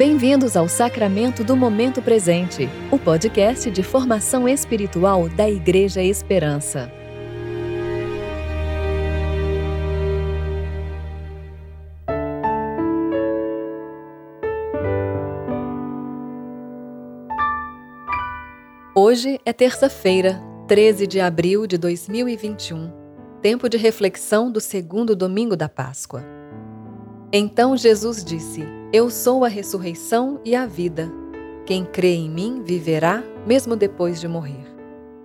Bem-vindos ao Sacramento do Momento Presente, o podcast de formação espiritual da Igreja Esperança. Hoje é terça-feira, 13 de abril de 2021, tempo de reflexão do segundo domingo da Páscoa. Então Jesus disse: Eu sou a ressurreição e a vida. Quem crê em mim viverá, mesmo depois de morrer.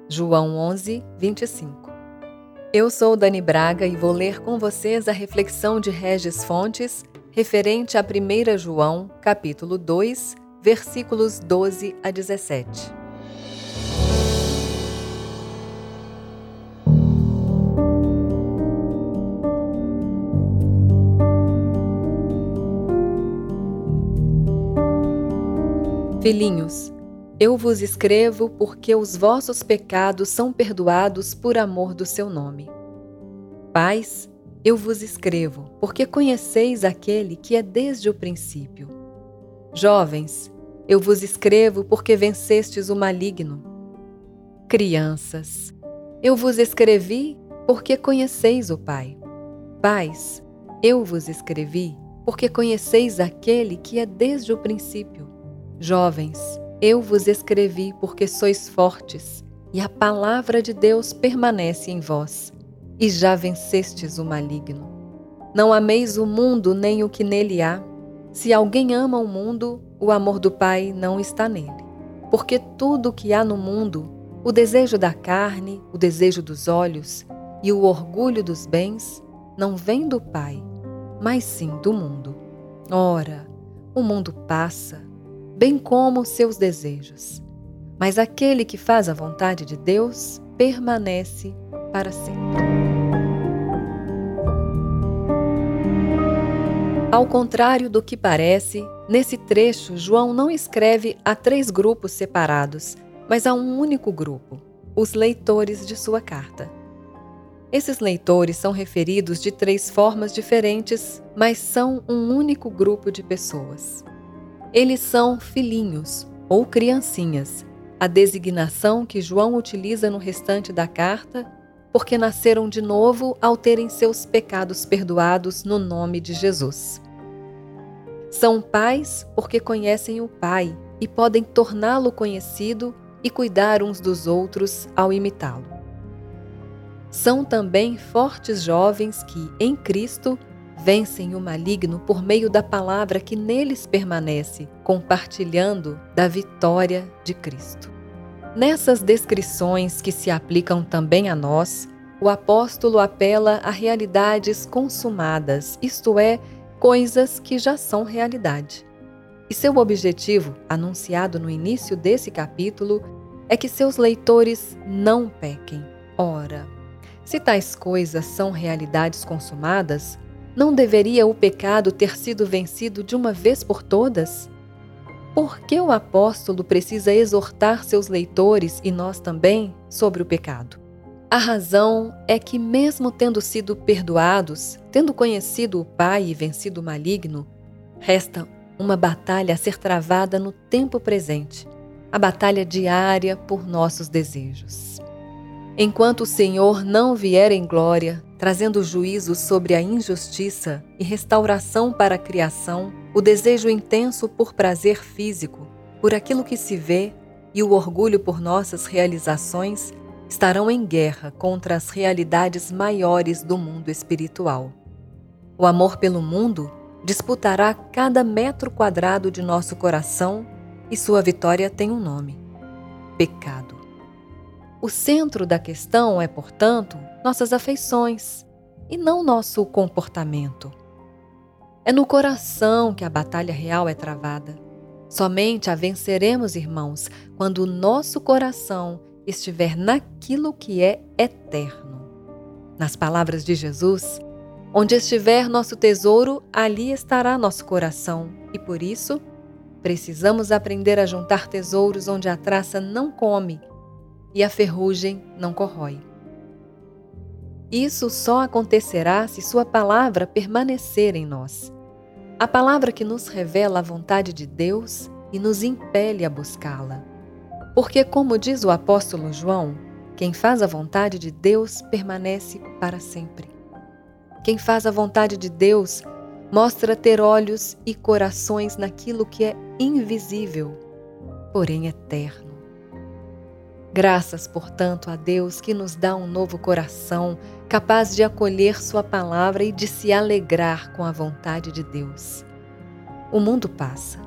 João 11, 25. Eu sou Dani Braga e vou ler com vocês a reflexão de Regis Fontes referente a 1 João, capítulo 2, versículos 12 a 17. Filhinhos, eu vos escrevo porque os vossos pecados são perdoados por amor do seu nome. Pais, eu vos escrevo porque conheceis aquele que é desde o princípio. Jovens, eu vos escrevo porque vencestes o maligno. Crianças, eu vos escrevi porque conheceis o Pai. Pais, eu vos escrevi porque conheceis aquele que é desde o princípio. Jovens, eu vos escrevi porque sois fortes, e a palavra de Deus permanece em vós, e já vencestes o maligno. Não ameis o mundo nem o que nele há. Se alguém ama o mundo, o amor do Pai não está nele. Porque tudo o que há no mundo, o desejo da carne, o desejo dos olhos e o orgulho dos bens, não vem do Pai, mas sim do mundo. Ora, o mundo passa bem como seus desejos. Mas aquele que faz a vontade de Deus permanece para sempre. Ao contrário do que parece, nesse trecho João não escreve a três grupos separados, mas a um único grupo, os leitores de sua carta. Esses leitores são referidos de três formas diferentes, mas são um único grupo de pessoas. Eles são filhinhos ou criancinhas, a designação que João utiliza no restante da carta, porque nasceram de novo ao terem seus pecados perdoados no nome de Jesus. São pais porque conhecem o Pai e podem torná-lo conhecido e cuidar uns dos outros ao imitá-lo. São também fortes jovens que, em Cristo, vencem o maligno por meio da palavra que neles permanece, compartilhando da vitória de Cristo. Nessas descrições que se aplicam também a nós, o apóstolo apela a realidades consumadas, isto é, coisas que já são realidade. E seu objetivo, anunciado no início desse capítulo, é que seus leitores não pequem. Ora, se tais coisas são realidades consumadas, não deveria o pecado ter sido vencido de uma vez por todas? Por que o apóstolo precisa exortar seus leitores e nós também sobre o pecado? A razão é que, mesmo tendo sido perdoados, tendo conhecido o Pai e vencido o maligno, resta uma batalha a ser travada no tempo presente a batalha diária por nossos desejos. Enquanto o Senhor não vier em glória, trazendo juízo sobre a injustiça e restauração para a criação, o desejo intenso por prazer físico, por aquilo que se vê e o orgulho por nossas realizações estarão em guerra contra as realidades maiores do mundo espiritual. O amor pelo mundo disputará cada metro quadrado de nosso coração e sua vitória tem um nome: pecado. O centro da questão é, portanto, nossas afeições e não nosso comportamento. É no coração que a batalha real é travada. Somente a venceremos, irmãos, quando o nosso coração estiver naquilo que é eterno. Nas palavras de Jesus, onde estiver nosso tesouro, ali estará nosso coração, e por isso precisamos aprender a juntar tesouros onde a traça não come e a ferrugem não corrói. Isso só acontecerá se Sua palavra permanecer em nós. a palavra que nos revela a vontade de Deus e nos impele a buscá-la. Porque, como diz o apóstolo João, quem faz a vontade de Deus permanece para sempre. Quem faz a vontade de Deus mostra ter olhos e corações naquilo que é invisível, porém eterno. Graças, portanto, a Deus que nos dá um novo coração, capaz de acolher Sua palavra e de se alegrar com a vontade de Deus. O mundo passa,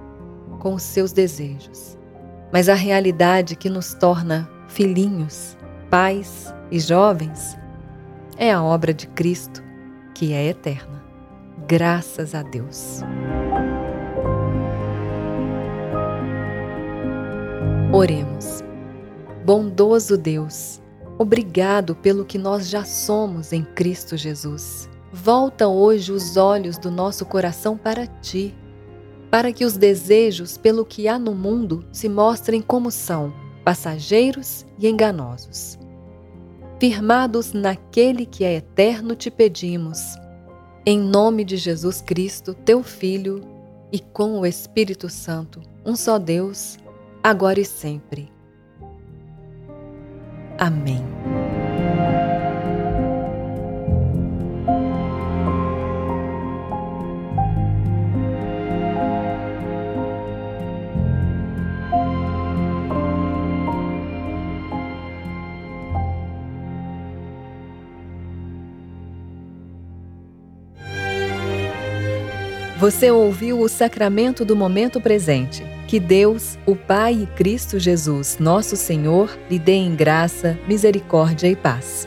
com os seus desejos, mas a realidade que nos torna filhinhos, pais e jovens é a obra de Cristo, que é eterna. Graças a Deus. Oremos. Bondoso Deus, obrigado pelo que nós já somos em Cristo Jesus. Volta hoje os olhos do nosso coração para ti, para que os desejos pelo que há no mundo se mostrem como são, passageiros e enganosos. Firmados naquele que é eterno, te pedimos em nome de Jesus Cristo, teu Filho, e com o Espírito Santo, um só Deus, agora e sempre. Amém. Você ouviu o sacramento do momento presente. Que Deus, o Pai e Cristo Jesus, nosso Senhor, lhe dê em graça, misericórdia e paz.